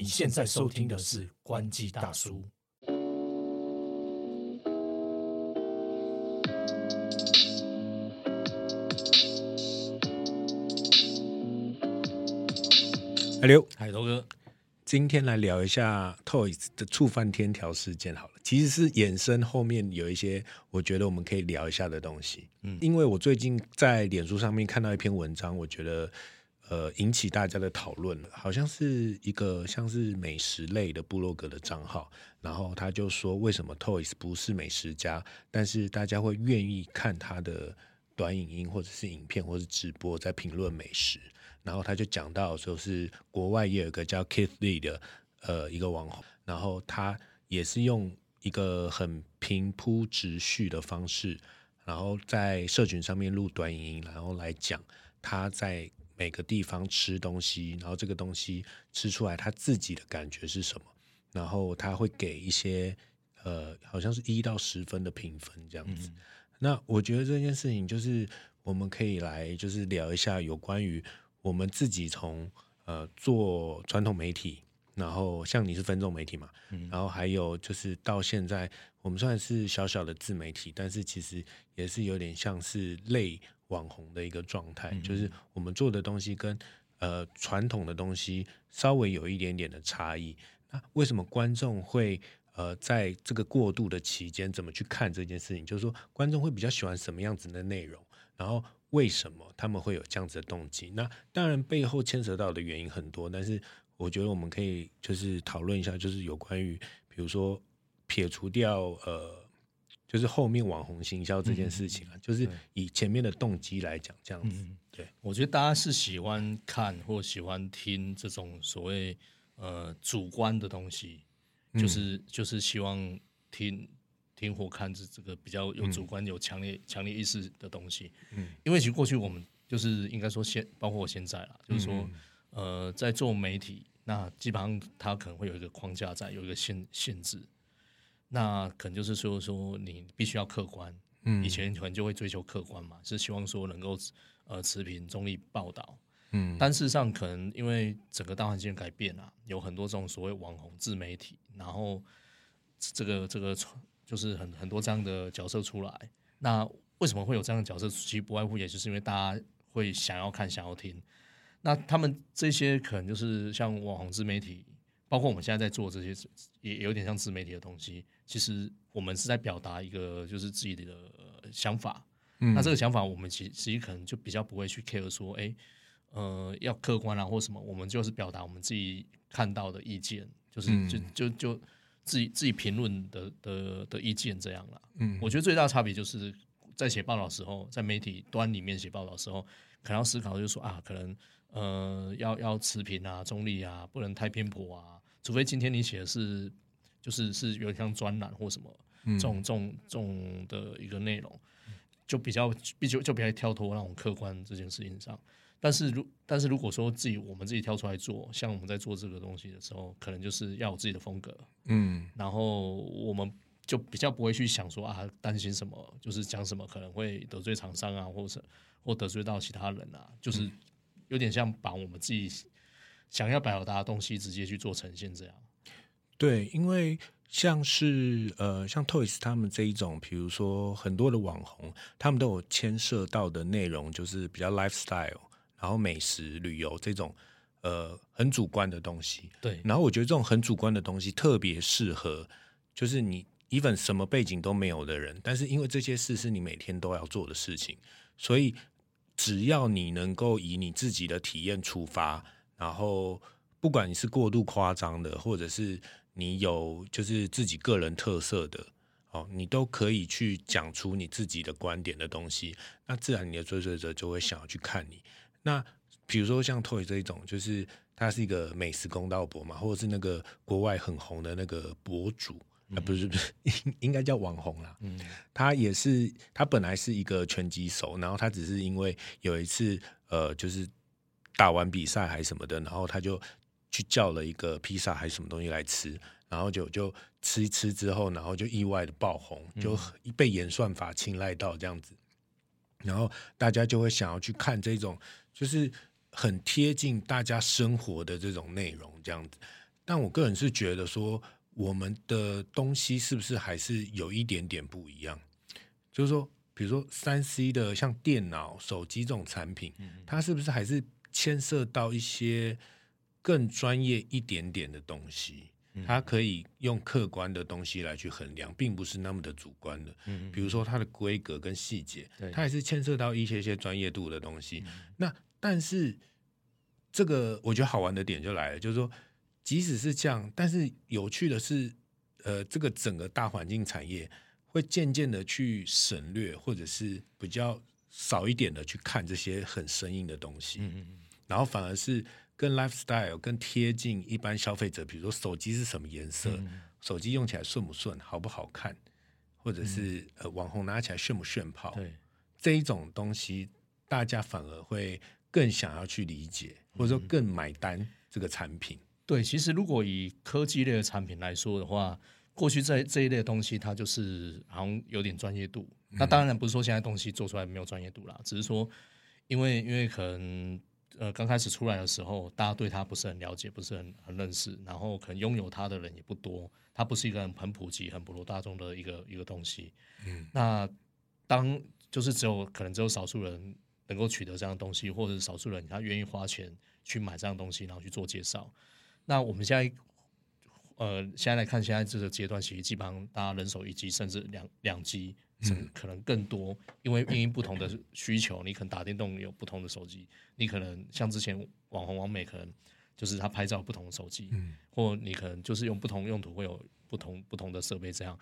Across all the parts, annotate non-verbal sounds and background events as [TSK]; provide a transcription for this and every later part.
你现在收听的是关机大叔。海刘，海头哥，今天来聊一下 Toys 的触犯天条事件好了，其实是衍生后面有一些我觉得我们可以聊一下的东西。嗯，因为我最近在脸书上面看到一篇文章，我觉得呃引起大家的讨论了，好像是一个像是美食类的部落格的账号，然后他就说为什么 Toys 不是美食家，但是大家会愿意看他的短影音或者是影片或者是直播在评论美食。然后他就讲到，说是国外也有个叫 Keith Lee 的呃一个网红，然后他也是用一个很平铺直叙的方式，然后在社群上面录短影音，然后来讲他在每个地方吃东西，然后这个东西吃出来他自己的感觉是什么，然后他会给一些呃好像是一到十分的评分这样子。那我觉得这件事情就是我们可以来就是聊一下有关于。我们自己从呃做传统媒体，然后像你是分众媒体嘛，然后还有就是到现在，我们算是小小的自媒体，但是其实也是有点像是类网红的一个状态，就是我们做的东西跟呃传统的东西稍微有一点点的差异。那为什么观众会呃在这个过渡的期间怎么去看这件事情？就是说观众会比较喜欢什么样子的内容，然后。为什么他们会有这样子的动机？那当然背后牵扯到的原因很多，但是我觉得我们可以就是讨论一下，就是有关于比如说撇除掉呃，就是后面网红行销这件事情啊，就是以前面的动机来讲，这样子。对，我觉得大家是喜欢看或喜欢听这种所谓呃主观的东西，就是就是希望听。听或看这这个比较有主观、有强烈、强烈意识的东西，嗯，因为其实过去我们就是应该说现，包括我现在啦，就是说，呃，在做媒体，那基本上它可能会有一个框架在，有一个限限制，那可能就是说说你必须要客观，嗯，以前可能就会追求客观嘛，是希望说能够呃持平、中立报道，嗯，但事实上可能因为整个大环境改变啊，有很多这种所谓网红自媒体，然后这个这个就是很很多这样的角色出来，那为什么会有这样的角色？其实不外乎也就是因为大家会想要看、想要听。那他们这些可能就是像网红自媒体，包括我们现在在做这些，也有点像自媒体的东西。其实我们是在表达一个就是自己的想法。那这个想法，我们其其实可能就比较不会去 care 说，哎，呃，要客观啊或什么。我们就是表达我们自己看到的意见，就是就就就。自己自己评论的的的意见这样了，嗯，我觉得最大的差别就是在写报道时候，在媒体端里面写报道时候，可能要思考就是说啊，可能呃要要持平啊、中立啊，不能太偏颇啊，除非今天你写的是就是是有点像专栏或什么这种这种这种的一个内容，就比较比较就比较跳脱那种客观这件事情上。但是如但是如果说自己我们自己挑出来做，像我们在做这个东西的时候，可能就是要有自己的风格，嗯，然后我们就比较不会去想说啊担心什么，就是讲什么可能会得罪厂商啊，或者或得罪到其他人啊，就是有点像把我们自己想要表达的东西直接去做呈现这样。对，因为像是呃像 Toys 他们这一种，比如说很多的网红，他们都有牵涉到的内容，就是比较 lifestyle。然后美食旅游这种，呃，很主观的东西。对。然后我觉得这种很主观的东西特别适合，就是你 even 什么背景都没有的人，但是因为这些事是你每天都要做的事情，所以只要你能够以你自己的体验出发，然后不管你是过度夸张的，或者是你有就是自己个人特色的，哦，你都可以去讲出你自己的观点的东西，那自然你的追随者就会想要去看你。那比如说像 Toy 这一种，就是他是一个美食公道博嘛，或者是那个国外很红的那个博主啊，不是不是，[LAUGHS] 应应该叫网红啦。嗯，他也是，他本来是一个拳击手，然后他只是因为有一次呃，就是打完比赛还是什么的，然后他就去叫了一个披萨还是什么东西来吃，然后就就吃一吃之后，然后就意外的爆红，就被演算法青睐到这样子，然后大家就会想要去看这种。就是很贴近大家生活的这种内容，这样子。但我个人是觉得说，我们的东西是不是还是有一点点不一样？就是说，比如说三 C 的像电脑、手机这种产品，它是不是还是牵涉到一些更专业一点点的东西？它可以用客观的东西来去衡量，并不是那么的主观的。嗯，比如说它的规格跟细节，它还是牵涉到一些些专业度的东西。那但是这个我觉得好玩的点就来了，就是说，即使是这样，但是有趣的是，呃，这个整个大环境产业会渐渐的去省略，或者是比较少一点的去看这些很生硬的东西。嗯嗯，然后反而是。更 lifestyle 更贴近一般消费者，比如说手机是什么颜色，手机用起来顺不顺，好不好看，或者是呃网红拿起来炫不炫炮，对这一种东西，大家反而会更想要去理解，或者说更买单这个产品。对，其实如果以科技类的产品来说的话，过去这这一类东西，它就是好像有点专业度。那当然不是说现在东西做出来没有专业度啦，只是说因为因为可能。呃，刚开始出来的时候，大家对它不是很了解，不是很很认识，然后可能拥有它的人也不多，它不是一个很很普及、很普罗大众的一个一个东西。嗯，那当就是只有可能只有少数人能够取得这样的东西，或者是少数人他愿意花钱去买这样东西，然后去做介绍。那我们现在呃，现在来看，现在这个阶段，其实基本上大家人手一机，甚至两两机。嗯，可能更多，因为因为不同的需求，你可能打电动有不同的手机，你可能像之前网红王美，可能就是他拍照不同的手机，嗯，或你可能就是用不同用途会有不同不同的设备这样。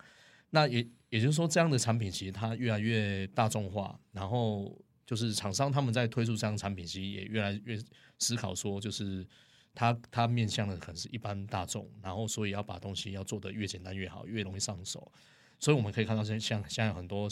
那也也就是说，这样的产品其实它越来越大众化，然后就是厂商他们在推出这样的产品，其实也越来越思考说，就是它它面向的可能是一般大众，然后所以要把东西要做的越简单越好，越容易上手。所以我们可以看到，像像现在很多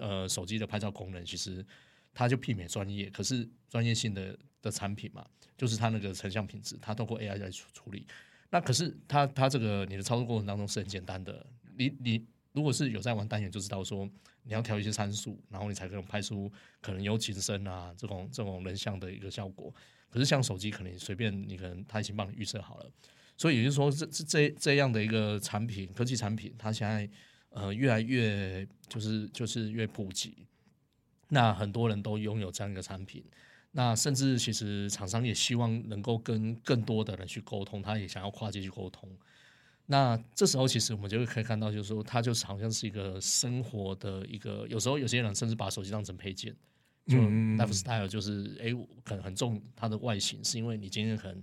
呃手机的拍照功能，其实它就媲美专业，可是专业性的的产品嘛，就是它那个成像品质，它通过 AI 来处处理。那可是它它这个你的操作过程当中是很简单的，你你如果是有在玩单眼，就知道说你要调一些参数，然后你才可能拍出可能有景深啊这种这种人像的一个效果。可是像手机，可能随便你可能它已经帮你预测好了。所以也就是说，这这这这样的一个产品，科技产品，它现在。呃，越来越就是就是越普及，那很多人都拥有这样一个产品，那甚至其实厂商也希望能够跟更多的人去沟通，他也想要跨界去沟通。那这时候其实我们就会可以看到，就是说，它就是好像是一个生活的一个，有时候有些人甚至把手机当成配件，就 lifestyle 就是哎，可能很重它的外形，是因为你今天可能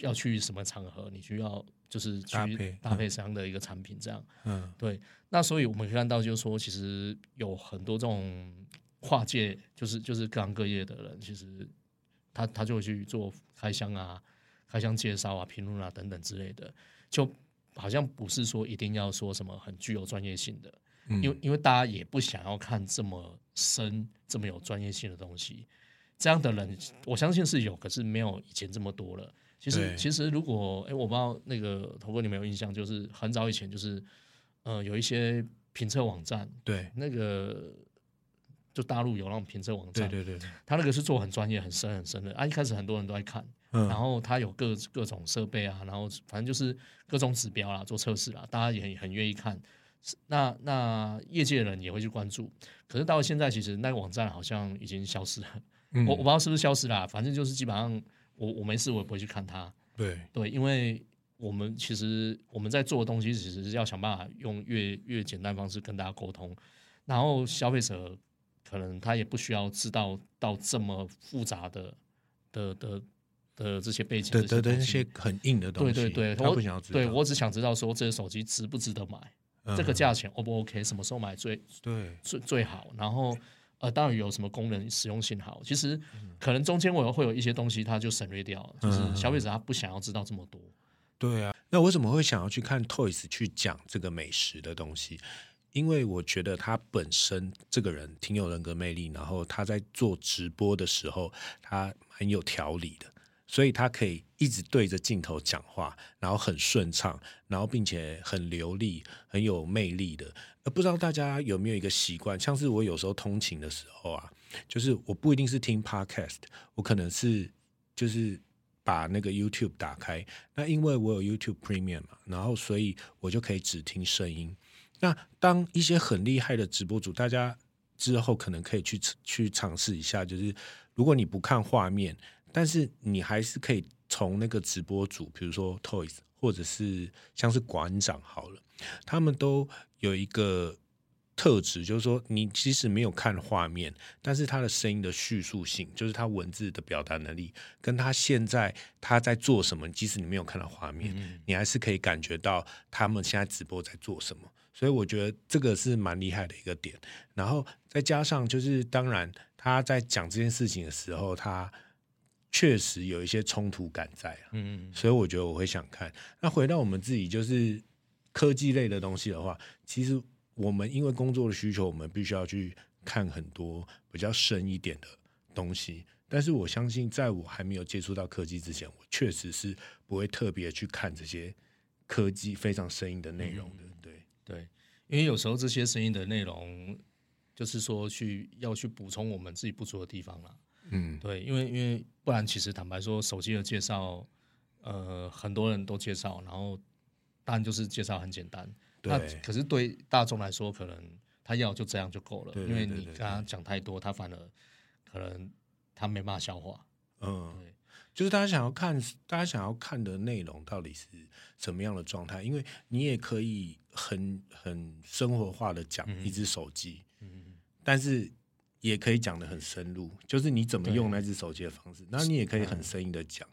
要去什么场合，你需要。就是搭配搭配这样的一个产品，这样，嗯，对。那所以我们可以看到，就是说，其实有很多这种跨界，就是就是各行各业的人，其实他他就会去做开箱啊、开箱介绍啊、评论啊等等之类的，就好像不是说一定要说什么很具有专业性的，因为因为大家也不想要看这么深、这么有专业性的东西。这样的人，我相信是有，可是没有以前这么多了。其实，其实如果哎，我不知道那个头哥你没有印象，就是很早以前，就是呃，有一些评测网站，对，那个就大陆有那种评测网站，对对对，他那个是做很专业、很深很深的啊。一开始很多人都在看，然后他有各各种设备啊，然后反正就是各种指标啦，做测试啦，大家也很很愿意看。那那业界人也会去关注，可是到现在，其实那个网站好像已经消失了。我我不知道是不是消失了，反正就是基本上。我我没事，我也不会去看它。对对，因为我们其实我们在做的东西，其实是要想办法用越越简单方式跟大家沟通。然后消费者可能他也不需要知道到这么复杂的的的的这些背景的的那些很硬的东西。对对对，我不想知道。对我只想知道说这个手机值不值得买，这个价钱 O 不 OK，什么时候买最对最最好，然后。呃，当然有什么功能实用性好，其实可能中间我会有一些东西，它就省略掉了，就是消费者他不想要知道这么多。对啊，那为什么会想要去看 Toys 去讲这个美食的东西？因为我觉得他本身这个人挺有人格魅力，然后他在做直播的时候，他很有条理的。所以他可以一直对着镜头讲话，然后很顺畅，然后并且很流利、很有魅力的。呃，不知道大家有没有一个习惯，像是我有时候通勤的时候啊，就是我不一定是听 podcast，我可能是就是把那个 YouTube 打开。那因为我有 YouTube Premium 嘛，然后所以我就可以只听声音。那当一些很厉害的直播主，大家之后可能可以去去尝试一下，就是如果你不看画面，但是你还是可以从那个直播主，比如说 Toys 或者是像是馆长好了，他们都有一个。特质就是说，你即使没有看画面，但是他的声音的叙述性，就是他文字的表达能力，跟他现在他在做什么，即使你没有看到画面，你还是可以感觉到他们现在直播在做什么。所以我觉得这个是蛮厉害的一个点。然后再加上，就是当然他在讲这件事情的时候，他确实有一些冲突感在。嗯嗯。所以我觉得我会想看。那回到我们自己，就是科技类的东西的话，其实。我们因为工作的需求，我们必须要去看很多比较深一点的东西。但是我相信，在我还没有接触到科技之前，我确实是不会特别去看这些科技非常生硬的内容的。对对，因为有时候这些声音的内容，就是说去要去补充我们自己不足的地方了。嗯，对，因为因为不然，其实坦白说，手机的介绍，呃，很多人都介绍，然后当然就是介绍很简单。那可是对大众来说，可能他要就这样就够了，因为你跟他讲太多，他反而可能他没办法消化。嗯，对，就是大家想要看，大家想要看的内容到底是什么样的状态？因为你也可以很很生活化的讲一只手机，嗯，但是也可以讲的很深入，就是你怎么用那只手机的方式，那你也可以很生硬的讲。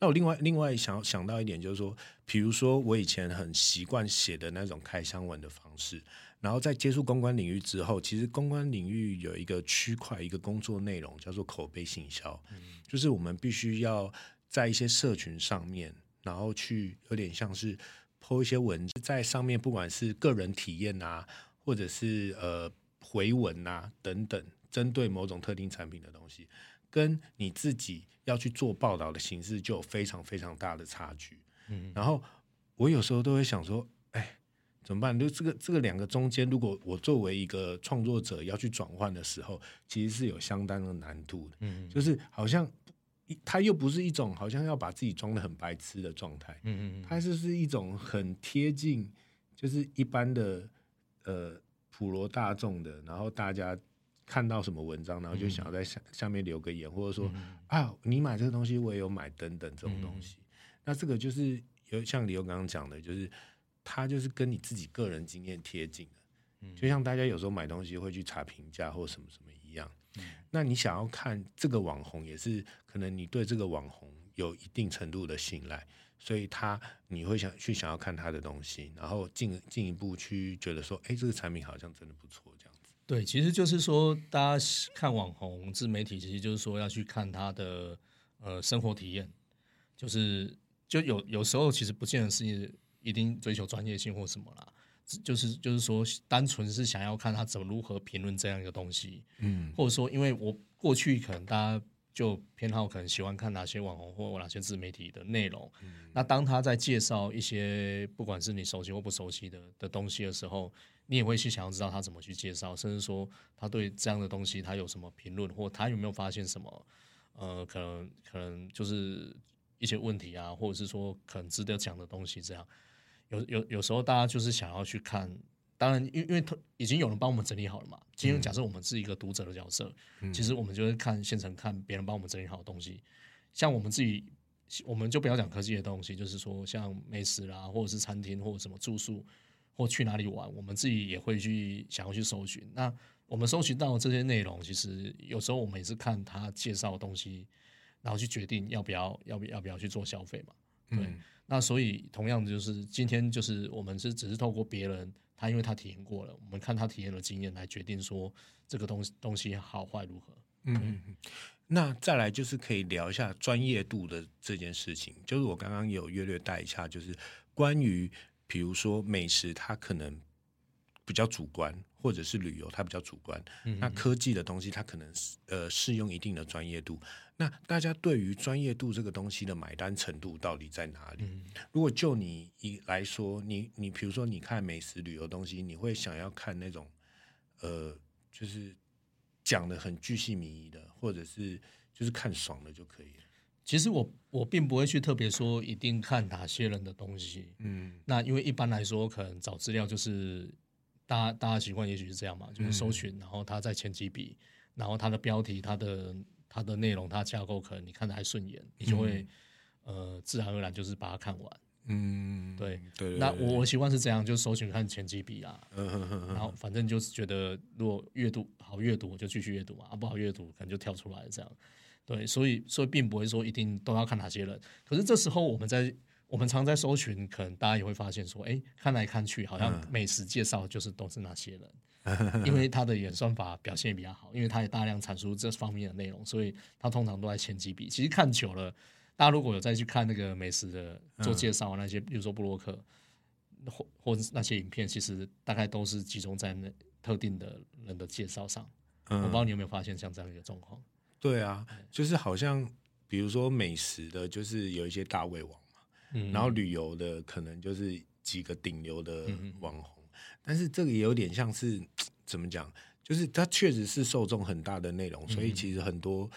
那我另外另外想想到一点，就是说，比如说我以前很习惯写的那种开箱文的方式，然后在接触公关领域之后，其实公关领域有一个区块，一个工作内容叫做口碑行销，就是我们必须要在一些社群上面，然后去有点像是抛一些文字在上面，不管是个人体验啊，或者是呃回文啊等等，针对某种特定产品的东西。跟你自己要去做报道的形式就有非常非常大的差距。嗯，然后我有时候都会想说，哎，怎么办？就这个这个两个中间，如果我作为一个创作者要去转换的时候，其实是有相当的难度的。嗯，就是好像它又不是一种好像要把自己装的很白痴的状态。嗯嗯，它就是一种很贴近，就是一般的呃普罗大众的，然后大家。看到什么文章，然后就想要在下下面留个言，或者说啊，你买这个东西，我也有买等等这种东西。那这个就是有像李欧刚刚讲的，就是他就是跟你自己个人经验贴近的，就像大家有时候买东西会去查评价或什么什么一样。那你想要看这个网红，也是可能你对这个网红有一定程度的信赖，所以他你会想去想要看他的东西，然后进进一步去觉得说，哎，这个产品好像真的不错。对，其实就是说，大家看网红自媒体，其实就是说要去看他的呃生活体验，就是就有有时候其实不见得是一定追求专业性或什么啦，就是就是说单纯是想要看他怎么如何评论这样一个东西，嗯，或者说因为我过去可能大家就偏好可能喜欢看哪些网红或哪些自媒体的内容，那当他在介绍一些不管是你熟悉或不熟悉的的东西的时候。你也会去想要知道他怎么去介绍，甚至说他对这样的东西他有什么评论，或他有没有发现什么，呃，可能可能就是一些问题啊，或者是说可能值得讲的东西。这样有有有时候大家就是想要去看，当然因因为已经有人帮我们整理好了嘛。今天假设我们是一个读者的角色，其实我们就是看现成看别人帮我们整理好的东西。像我们自己，我们就不要讲科技的东西，就是说像美食啦，或者是餐厅或者什么住宿。或去哪里玩，我们自己也会去想要去搜寻。那我们搜寻到这些内容，其实有时候我们也是看他介绍的东西，然后去决定要不要要不要不要去做消费嘛。对。那所以同样的就是今天就是我们是只是透过别人，他因为他体验过了，我们看他体验的经验来决定说这个东西东西好坏如何。嗯。那再来就是可以聊一下专业度的这件事情，就是我刚刚有略略带一下，就是关于。比如说美食，它可能比较主观，或者是旅游，它比较主观。那科技的东西，它可能呃适用一定的专业度。那大家对于专业度这个东西的买单程度到底在哪里？如果就你一来说，你你比如说你看美食旅游东西，你会想要看那种呃，就是讲的很巨细靡遗的，或者是就是看爽的就可以了。其实我我并不会去特别说一定看哪些人的东西，嗯那因为一般来说，可能找资料就是大家大家习惯，也许是这样嘛，就是搜寻，然后它在前几笔，然后它的标题、它的它的内容、它架构，可能你看的还顺眼，你就会、呃自然而然就是把它看完。嗯，对对对，那对我我习惯是这样，就是搜寻看前几笔啊，嗯哼哼哼然后反正就是觉得如果阅读好阅读，我就继续阅读嘛，啊不好阅读可能就跳出来这样。对，所以所以并不会说一定都要看哪些人，可是这时候我们在我们常在搜寻，可能大家也会发现说，哎，看来看去好像美食介绍就是都是那些人，因为他的演算法表现也比较好，因为他也大量产出这方面的内容，所以他通常都在前几笔。其实看久了，大家如果有再去看那个美食的做介绍那些，比如说布洛克或或那些影片，其实大概都是集中在那特定的人的介绍上。我不知道你有没有发现像这样一个状况？对啊，就是好像比如说美食的，就是有一些大胃王嘛，嗯。然后旅游的可能就是几个顶流的嗯网红，但是这个也有点像是 [TSK] 怎么讲，就是它确实是受众很大的内容，嗯所以其实很多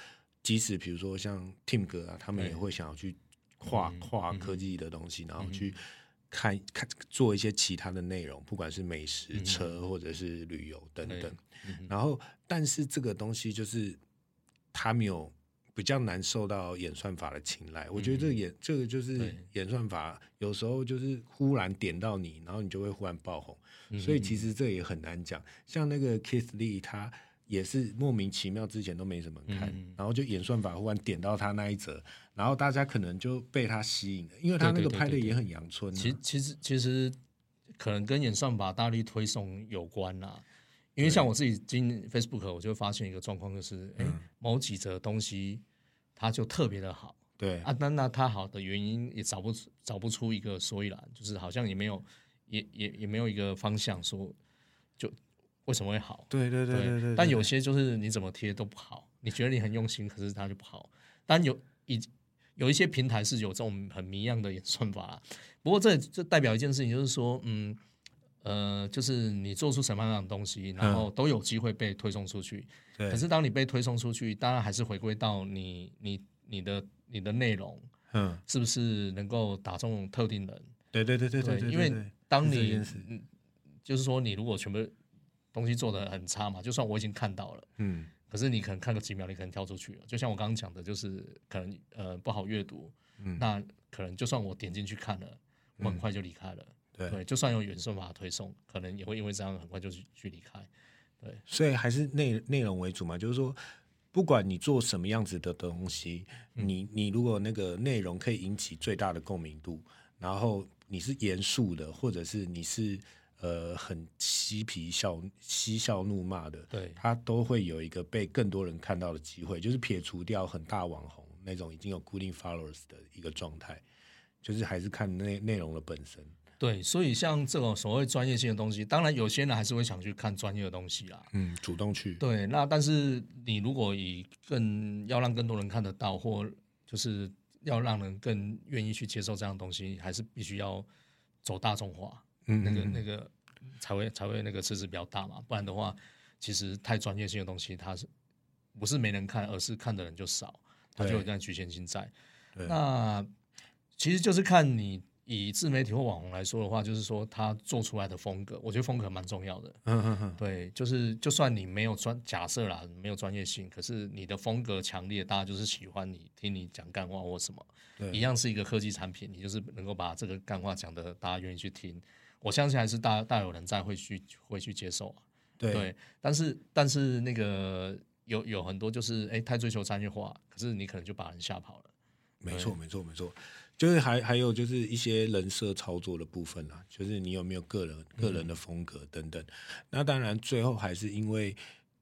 即使比如说像 Tim 哥啊，他们也会想要去跨嗯跨嗯。科技的东西，然后去。看看做一些其他的内容，不管是美食、嗯车或者是旅游等对。等。嗯。然后，但是这个东西就是他没有比较难受到演算法的青睐。我觉得这个演这个就是演算法有时候就是忽然点到你，然后你就会忽然爆红。嗯所以其实这也很难讲。像那个 Kiss Lee，他也是莫名其妙之前都没什么看，嗯然后就演算法忽然点到他那一则，然后大家可能就被他吸引了，因为他那个拍的也很阳春、啊。其其实其实可能跟演算法大力推送有关啦。因为像我自己经 Facebook，我就发现一个状况，就是哎、诶某几则东西它就特别的好对，啊，那那它好的原因也找不出找不出一个所以然，就是好像也没有也也也没有一个方向说就为什么会好。对对对对对。但有些就是你怎么贴都不好，你觉得你很用心，可是它就不好。但有一有一些平台是有这种很迷样的演算法啦。不过这这代表一件事情，就是说，嗯呃，就是你做出什么样的东西，然后都有机会被推送出去。对可是当你被推送出去，当然还是回归到你你你的你的内容嗯，是不是能够打中特定人。对对对对对对，因为对当你就是说你如果全部东西做的很差嘛，就算我已经看到了。嗯可是你可能看个几秒，你可能跳出去了。就像我刚刚讲的，就是可能呃不好阅读，嗯那可能就算我点进去看了，我很快就离开了。对对，就算有原算法推送，可能也会因为这样很快就去去离开。所以还是内内容为主嘛，就是说，不管你做什么样子的东西，嗯。你你如果那个内容可以引起最大的共鸣度，然后你是严肃的，或者是你是呃很嬉皮笑嬉笑怒骂的，对。它都会有一个被更多人看到的机会，就是撇除掉很大网红那种已经有固定 followers 的一个状态，就是还是看内内容的本身。对，所以像这种所谓专业性的东西，当然有些人还是会想去看专业的东西啦。嗯，主动去。对，那但是你如果以更要让更多人看得到，或就是要让人更愿意去接受这样的东西，还是必须要走大众化。嗯，那个嗯那个才会才会那个池子比较大嘛，不然的话，其实太专业性的东西，它是不是没人看，而是看的人就少，它就有对这样局限性在。那其实就是看你以自媒体或网红来说的话，就是说他做出来的风格，我觉得风格蛮重要的。嗯嗯嗯，对，就是就算你没有专假设啦，没有专业性，可是你的风格强烈，大家就是喜欢你听你讲干话或什么，对一样是一个科技产品，你就是能够把这个干话讲的大家愿意去听，我相信还是大大有人在会去会去接受啊。对对，但是但是那个有有很多就是哎太追求商业化，可是你可能就把人吓跑了。没错，没错，没错，就是还还有就是一些人设操作的部分啊，就是你有没有个人个人的风格等等。那当然，最后还是因为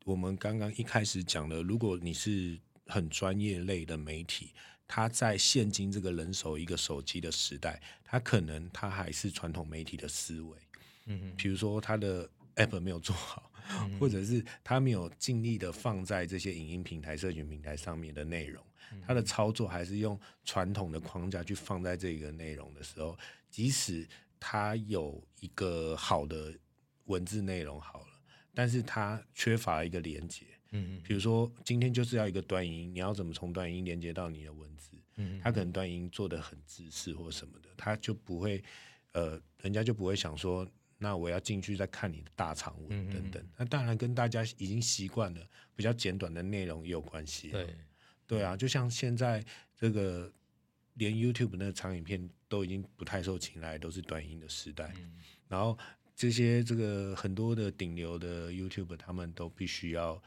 我们刚刚一开始讲的，如果你是很专业类的媒体，它在现今这个人手一个手机的时代，它可能它还是传统媒体的思维，嗯比如说它的 app 没有做好，或者是他没有尽力的放在这些影音平台、社群平台上面的内容，它的操作还是用传统的框架去放在这个内容的时候，即使它有一个好的文字内容好了，但是它缺乏一个连接。嗯比如说今天就是要一个端音，你要怎么从端音连接到你的文字？嗯他可能端音做的很自私或什么的，他就不会，呃，人家就不会想说，那我要进去再看你的大长嗯文等等。那当然跟大家已经习惯了比较简短的内容也有关系。对，对啊，就像现在这个连 YouTube 那个长影片都已经不太受青睐，都是短影音的时代。嗯然后这些这个很多的顶流的 YouTube，他们都必须要，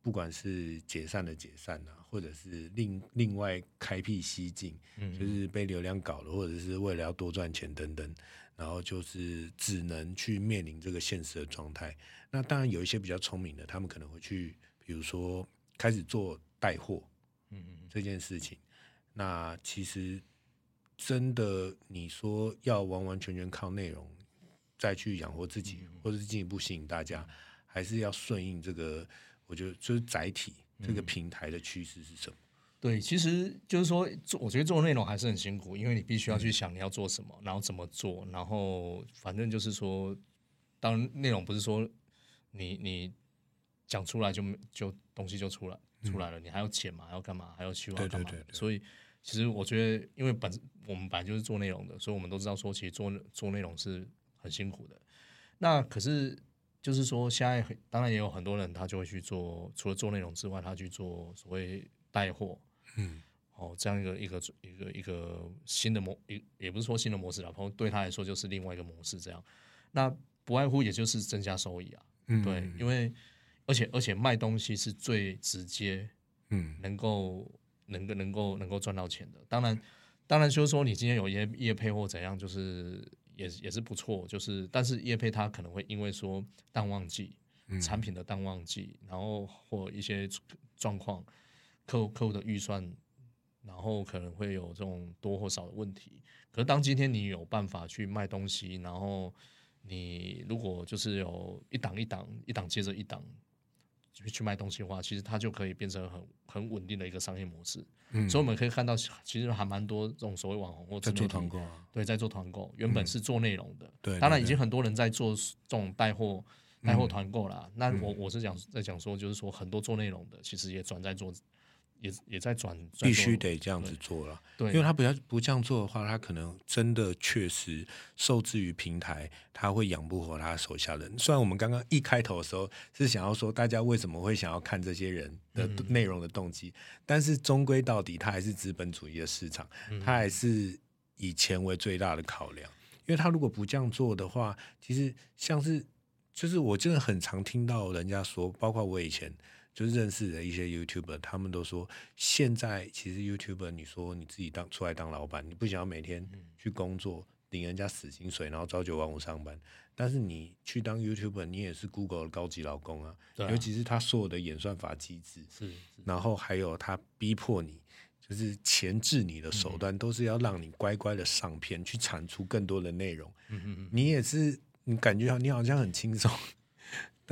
不管是解散的解散啊，或者是另另外开辟蹊径，嗯就是被流量搞了，或者是为了要多赚钱等等，然后就是只能去面临这个现实的状态。那当然有一些比较聪明的，他们可能会去，比如说开始做带货，嗯嗯这件事情，那其实真的你说要完完全全靠内容再去养活自己，或者是进一步吸引大家，还是要顺应这个，我觉得就是载体这个平台的趋势是什么？对，其实就是说做，我觉得做内容还是很辛苦，因为你必须要去想你要做什么，然后怎么做，然后反正就是说，当内容不是说你你讲出来就就东西就出来出来了，你还要剪嘛，还要干嘛，还要去干嘛对对对对。所以其实我觉得，因为本我们本来就是做内容的，所以我们都知道说，其实做做内容是很辛苦的。那可是就是说，现在很当然也有很多人，他就会去做，除了做内容之外，他去做所谓带货，嗯，哦，这样一个一个一个一个新的模，也也不是说新的模式啦，然后对他来说就是另外一个模式，这样。那不外乎也就是增加收益啊，嗯。对，因为而且而且卖东西是最直接嗯能够能够能够能够赚到钱的。当然，当然就是说你今天有业业配或怎样，就是也也是不错。就是但是业配它可能会因为说淡旺季，产品的淡旺季，然后或一些状况，客户客户的预算，然后可能会有这种多或少的问题。可是当今天你有办法去卖东西，然后你如果就是有一档一档一档接着一档。去去卖东西的话，其实它就可以变成很很稳定的一个商业模式。嗯。所以我们可以看到，其实还蛮多这种所谓网红或在做团购啊，对，在做团购，原本是做内容的，对。对当然已经很多人在做这种带货、带嗯。货团购啦。那我我是讲在讲说，就是说很多做内容的，其实也转在做，也也在转，在必做须得这样子做了。对，因为他不要不这样做的话，他可能真的确实受制于平台，他会养不活他手下人。虽然我们刚刚一开头的时候是想要说大家为什么会想要看这些人的嗯内容的动机，但是终归到底，它还是资本主义的市场，嗯它还是以钱为最大的考量。因为他如果不这样做的话，其实像是就是我真的很常听到人家说，包括我以前就是认识的一些 YouTuber，他们都说，现在其实 YouTuber，你说你自己当出来当老板，你不想要每天嗯。去工作领人家死薪水，然后朝九晚五上班，但是你去当 YouTuber，你也是 Google 的高级老公啊，啊。尤其是他所有的演算法机制，是是。然后还有他逼迫你，就是钳制你的嗯。手段，都是要让你乖乖的上片，去产出更多的内容。嗯嗯嗯，你也是，你感觉你好像很轻松，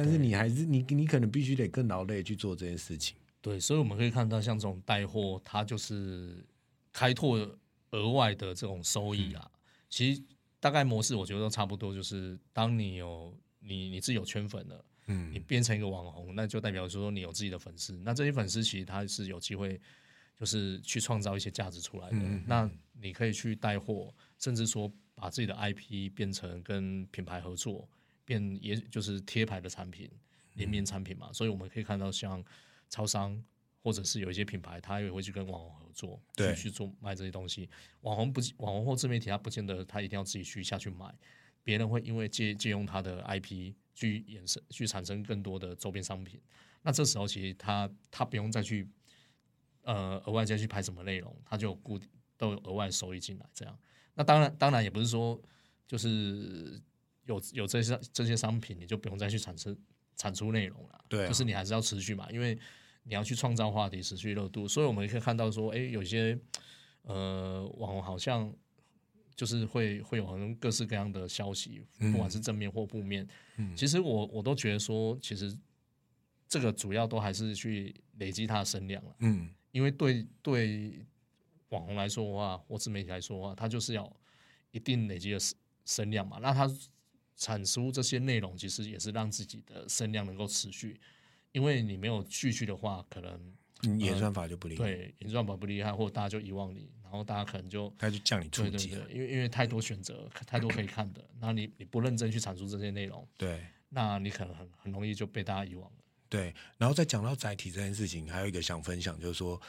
但是你还是你你可能必须得更劳累去做这件事情。对，所以我们可以看到，像这种带货，它就是开拓额外的这种收益啊。其实大概模式，我觉得都差不多，就是当你有你你自己有圈粉了，嗯你变成一个网红，那就代表说你有自己的粉丝。那这些粉丝其实他是有机会，就是去创造一些价值出来的。那你可以去带货，甚至说把自己的 IP 变成跟品牌合作，变也就是贴牌的产品、联名产品嘛。所以我们可以看到，像超商或者是有一些品牌，他也会去跟网红合作，对去去做卖这些东西。网红不网红或自媒体，他不见得他一定要自己去下去买，别人会因为借借用他的 IP 去衍生去产生更多的周边商品。那这时候其实他他不用再去呃额外再去拍什么内容，他就固定都有额外收益进来。这样，那当然当然也不是说就是有有这些这些商品，你就不用再去产生产出内容了。对啊就是你还是要持续嘛，因为你要去创造话题，持续热度。所以我们可以看到说，哎，有些呃网红好像就是会会有很多各式各样的消息，不管是正面或负面。嗯其实我我都觉得说，其实这个主要都还是去累积它的声量了。嗯，因为对对网红来说的话，或自媒体来说的话，它就是要一定累积的声声量嘛。那它产出这些内容，其实也是让自己的声量能够持续。因为你没有继续的话，可能演算法就不厉害，对，演算法不厉害，或者大家就遗忘你，然后大家可能就他就降你触及了，因为因为太多选择，太多可以看的，那你你不认真去产出这些内容，对，那你可能很很容易就被大家遗忘了。对，然后再讲到载体这件事情，还有一个想分享，就是说，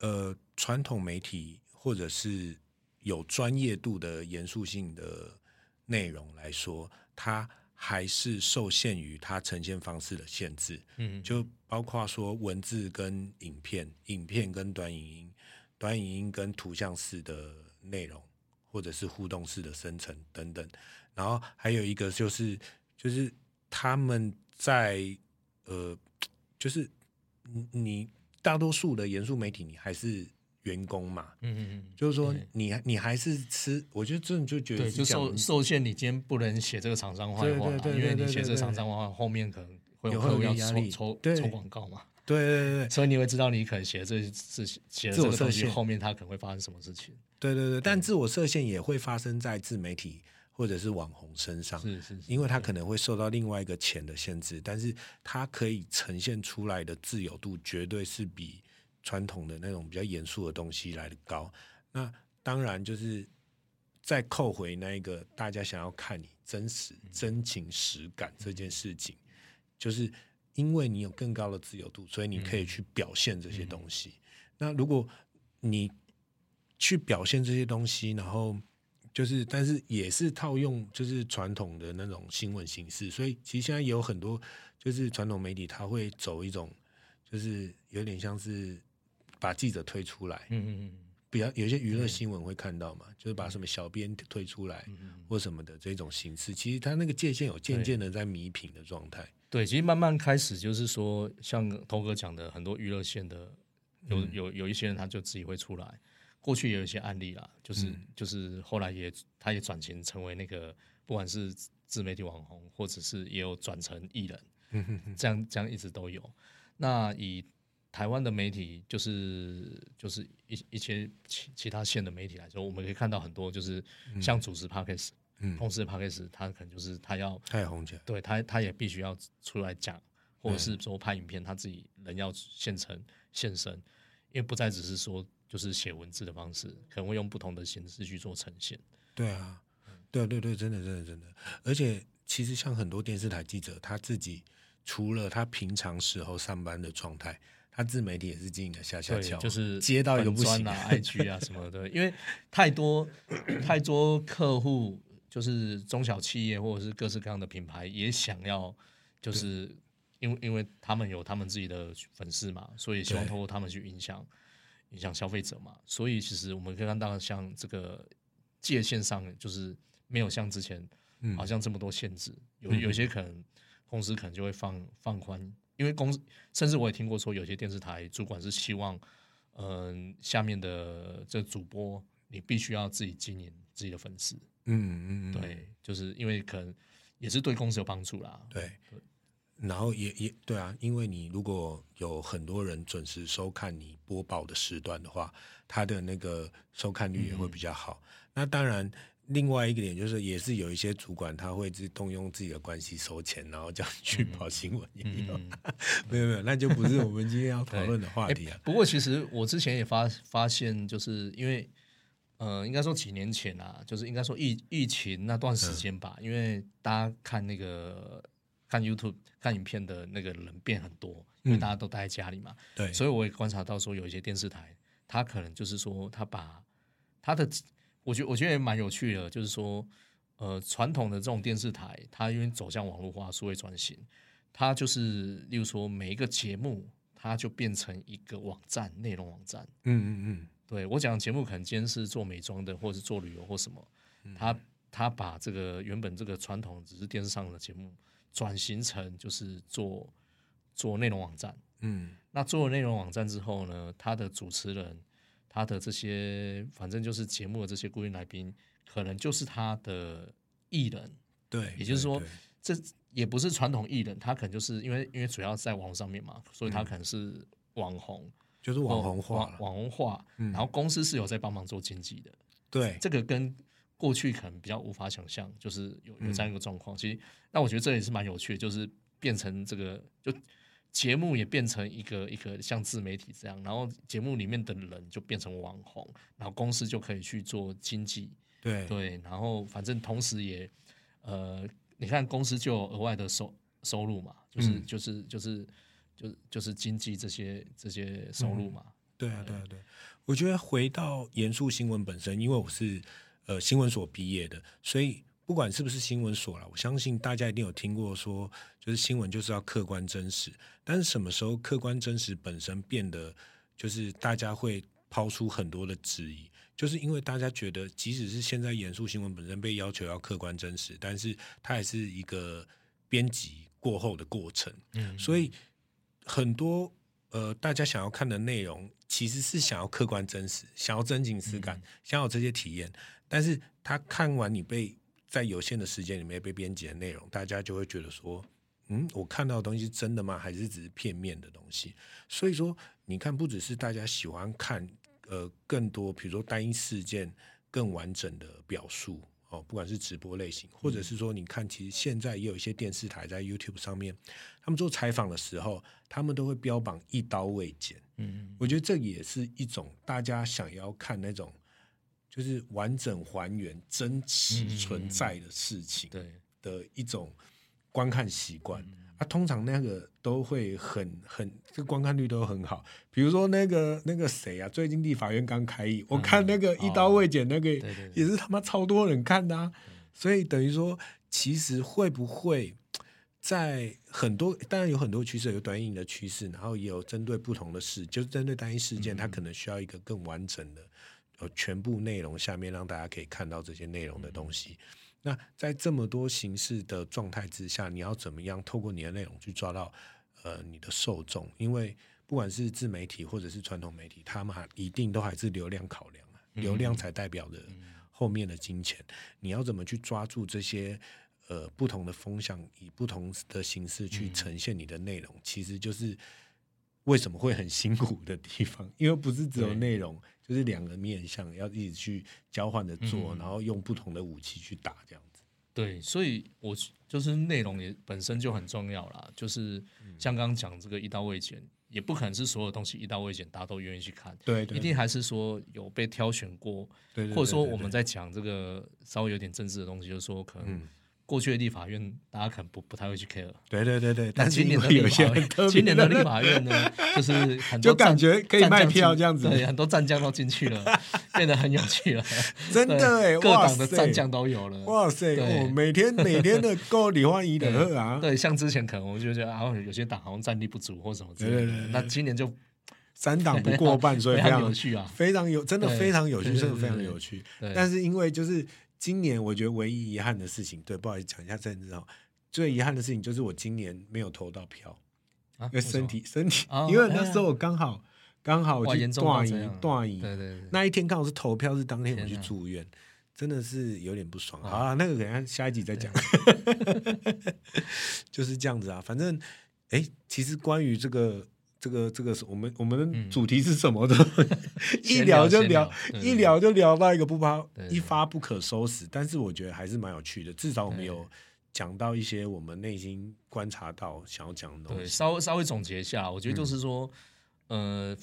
呃，传统媒体或者是有专业度的严肃性的内容来说，它还是受限于它呈现方式的限制。嗯，就包括说文字跟影片、影片跟短影音、短影音跟图像式的内容，或者是互动式的生成等等。然后还有一个就是，就是他们在。呃，就是你你大多数的严肃媒体，你还是员工嘛，嗯嗯嗯，就是说你你还是吃，我觉得这种就觉得就受受限，你今天不能写这个厂商坏话，因为你写这个厂商坏话，后面可能会有客户要抽抽抽广告嘛，对对对，所以你会知道你可能写这这写这个东西后面它可能会发生什么事情，对对对，但自我设限也会发生在自媒体。或者是网红身上，是是，因为他可能会受到另外一个钱的限制，但是他可以呈现出来的自由度绝对是比传统的那种比较严肃的东西来的高。那当然就是再扣回那一个大家想要看你真实真情实感这件事情，就是因为你有更高的自由度，所以你可以去表现这些东西。那如果你去表现这些东西，然后就是，但是也是套用就是传统的那种新闻形式，所以其实现在也有很多就是传统媒体，它会走一种就是有点像是把记者推出来，嗯嗯嗯，比较有些娱乐新闻会看到嘛，就是把什么小编推出来或什么的这种形式，其实他那个界限有渐渐的在弥平的状态。对，其实慢慢开始就是说，像头哥讲的，很多娱乐线的有有有一些人他就自己会出来。过去也有一些案例啦，就是就是后来也他也转型成为那个不管是自媒体网红，或者是也有转成艺人，这样这样一直都有。那以台湾的媒体，就是就是一一些其其他县的媒体来说，我们可以看到很多就是像主持 podcast，嗯，同时 podcast 他可能就是他要太红起来，对他他也必须要出来讲，或者是说拍影片，他自己人要现成现身，因为不再只是说。就是写文字的方式，可能会用不同的形式去做呈现。对啊，对对对，真的真的真的。而且其实像很多电视台记者，他自己除了他平常时候上班的状态，他自媒体也是经营的下下翘，就是接到一个不行啊，[LAUGHS] IG 啊什么的。因为太多太多客户，就是中小企业或者是各式各样的品牌，也想要，就是因为因为他们有他们自己的粉丝嘛，所以希望通过他们去影响。影响消费者嘛，所以其实我们可以看到，像这个界限上，就是没有像之前，好像这么多限制。有有些可能公司可能就会放放宽，因为公司甚至我也听过说，有些电视台主管是希望，嗯，下面的这主播你必须要自己经营自己的粉丝。嗯嗯，对，就是因为可能也是对公司有帮助啦。对。然后也也对啊，因为你如果有很多人准时收看你播报的时段的话，他的那个收看率也会比较好。那当然，另外一个点就是，也是有一些主管他会自动用自己的关系收钱，然后叫你去跑新闻。也 [LAUGHS] 有，没有没有，那就不是我们今天要讨论的话题啊。不过其实我之前也发发现，就是因为呃，应该说几年前啊，就是应该说疫疫情那段时间吧，因为大家看那个。看 YouTube 看影片的那个人变很多，因为大家都待在家里嘛。对，所以我也观察到说，有一些电视台，他可能就是说，他把他的，我觉我觉得也蛮有趣的，就是说，呃，传统的这种电视台，它因为走向网络化、数位转型，它就是，例如说每一个节目，它就变成一个网站，内容网站。嗯嗯嗯，对我讲节目，可能今天是做美妆的，或者是做旅游或什么，他他把这个原本这个传统只是电视上的节目。转型成就是做做内容网站，嗯，那做了内容网站之后呢，他的主持人，他的这些反正就是节目的这些固定来宾，可能就是他的艺人，对，也就是说，这也不是传统艺人，他可能就是因为因为主要在网络上面嘛，所以他可能是网红，就是网红化，网红化，然后公司是有在帮忙做经济的，对，这个跟。过去可能比较无法想象，就是有有这样一个状况。其实，那我觉得这也是蛮有趣的，就是变成这个就节目也变成一个一个像自媒体这样，然后节目里面的人就变成网红，然后公司就可以去做经济，对。对，然后反正同时也呃，你看公司就有额外的收收入嘛，就是、嗯。就是就是就是就是经济这些这些收入嘛，对啊，对。啊，对。我觉得回到严肃新闻本身，因为我是呃新闻所毕业的，所以不管是不是新闻所了，我相信大家一定有听过说，就是新闻就是要客观真实。但是什么时候客观真实本身变得，就是大家会抛出很多的质疑，就是因为大家觉得，即使是现在严肃新闻本身被要求要客观真实，但是它还是一个编辑过后的过程。嗯，所以很多呃，大家想要看的内容，其实是想要客观真实，想要真情实感，想要这些体验。但是他看完你被在有限的时间里面被编辑的内容，大家就会觉得说，嗯，我看到的东西是真的吗？还是只是片面的东西？所以说，你看，不只是大家喜欢看呃更多，比如说单一事件更完整的表述。哦，不管是直播类型，或者是说，你看，其实现在也有一些电视台在 YouTube 上面，他们做采访的时候，他们都会标榜一刀未剪。嗯我觉得这也是一种大家想要看那种，就是完整还原真实存在的事情对，的一种观看习惯。啊，通常那个都会很很，这观看率都很好。比如说那个那个谁啊，最近立法院刚开议，我看那个一刀未剪那个也是他妈超多人看的啊。所以等于说，其实会不会在很多当然有很多趋势，有短影的趋势，然后也有针对不同的事，就是针对单一事件，它可能需要一个更完整的呃全部内容下面，让大家可以看到这些内容的东西。那在这么多形式的状态之下，你要怎么样透过你的内容去抓到呃你的受众？因为不管是自媒体或者是传统媒体，他们还一定都还是流量考量啊，流量才代表着后面的金钱。你要怎么去抓住这些呃不同的风向，以不同的形式去呈现你的内容？其实就是为什么会很辛苦的地方，因为不是只有内容，就是两个面向要一直去交换的做，嗯然后用不同的武器去打这样子。对，所以我就是内容也本身就很重要啦。就是像刚刚讲这个一刀未剪，也不可能是所有东西一刀未剪大家都愿意去看，对对，一定还是说有被挑选过，对对，或者说我们在讲这个稍微有点政治的东西，就是说可能嗯过去的立法院大家可能不不太会去 care，对对对对，但是今年的有些今年的立法院呢，就是很多就感战觉可以卖票这样子对，很多战将都进去了，[LAUGHS] 变得很有趣了。真的哎，各哇党的塞战将都有了。哇塞，每天 [LAUGHS] 每天的够李焕仪的喝啊，对，像之前可能我就觉得，啊有些党好像战力不足或什么之类的。那今年就三党不过半，所以非 [LAUGHS] 非常常有趣啊。非常有，真的非常有趣，真的非常有趣。但是因为就是今年，我觉得唯一遗憾的事情，对，不好意思讲一下政治哦。最遗憾的事情就是我今年没有投到票，啊因为身体身体哦，因为那时候我刚好刚好我去断仪这样断仪，对对对，那一天刚好是投票是当天，我去住院，真的是有点不爽。啊，那个等下下一集再讲。[LAUGHS] 就是这样子啊，反正哎，其实关于这个这个这个是，我们我们的嗯主题是什么 [LAUGHS] 的？一聊就闲聊，对一聊就聊到一个不发一发不可收拾。但是我觉得还是蛮有趣的，至少我们有讲到一些我们内心观察到想要讲的东对，西。稍微稍微总结一下，我觉得就是说，呃，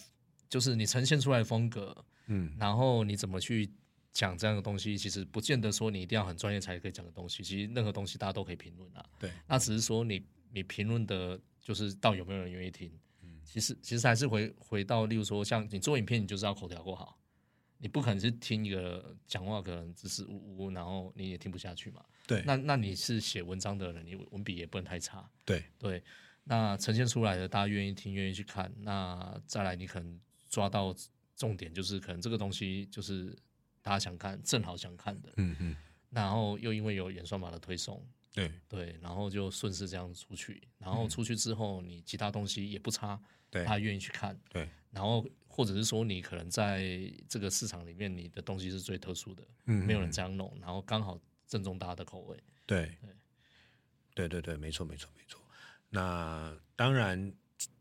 就是你呈现出来的风格，嗯，然后你怎么去讲这样的东西，其实不见得说你一定要很专业才可以讲的东西，其实任何东西大家都可以评论啊。对，那只是说你你评论的，就是到有没有人愿意听。其实其实还是回回到，例如说，像你做影片，你就是要口条够好，你不可能是听一个讲话可能支支吾吾，然后你也听不下去嘛。对，那那你是写文章的人，你文笔也不能太差。对，对，那呈现出来的大家愿意听，愿意去看。那再来，你可能抓到重点，就是可能这个东西就是大家想看，正好想看的，嗯嗯，然后又因为有演算法的推送，对对，然后就顺势这样出去，然后出去之后，你其他东西也不差，对他愿意去看，对，然后或者是说你可能在这个市场里面，你的东西是最特殊的，嗯，没有人嗯这样弄，然后刚好正中大家的口味，对，对。对对，没错没错没错。那当然，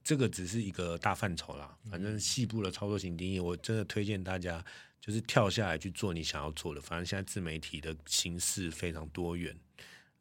这个只是一个大范畴啦，反正细部的操作型定义，我真的推荐大家就是跳下来去做你想要做的。反正现在自媒体的形式非常多元，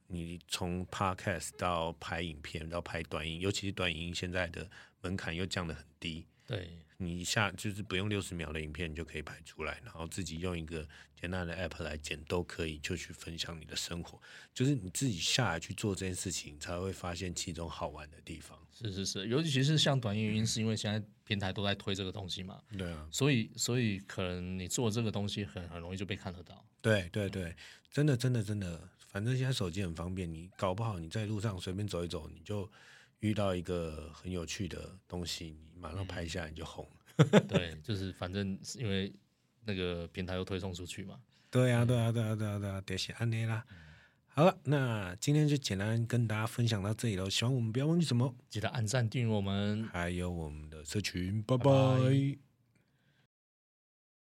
你从 podcast 到拍影片到拍短影，尤其是短影音，现在的门槛又降得很低。对你下就是不用六十秒的影片，你就可以拍出来，然后自己用一个简单的 app 来剪都可以，就去分享你的生活。就是你自己下来去做这件事情，才会发现其中好玩的地方。是是是，尤其是像短影音，是因为现在平台都在推这个东西嘛，对啊，所以所以可能你做这个东西很很容易就被看得到。对对对，真的真的真的，反正现在手机很方便，你搞不好你在路上随便走一走，你就遇到一个很有趣的东西，你马上拍下来你就红了。[LAUGHS] 对，就是反正是因为那个平台又推送出去嘛。对啊对啊对啊对啊对啊，得写安内啦。好了，那今天就简单跟大家分享到这里了。喜欢我们不要忘记什么，记得按赞订阅我们。还有我们的社群，拜拜拜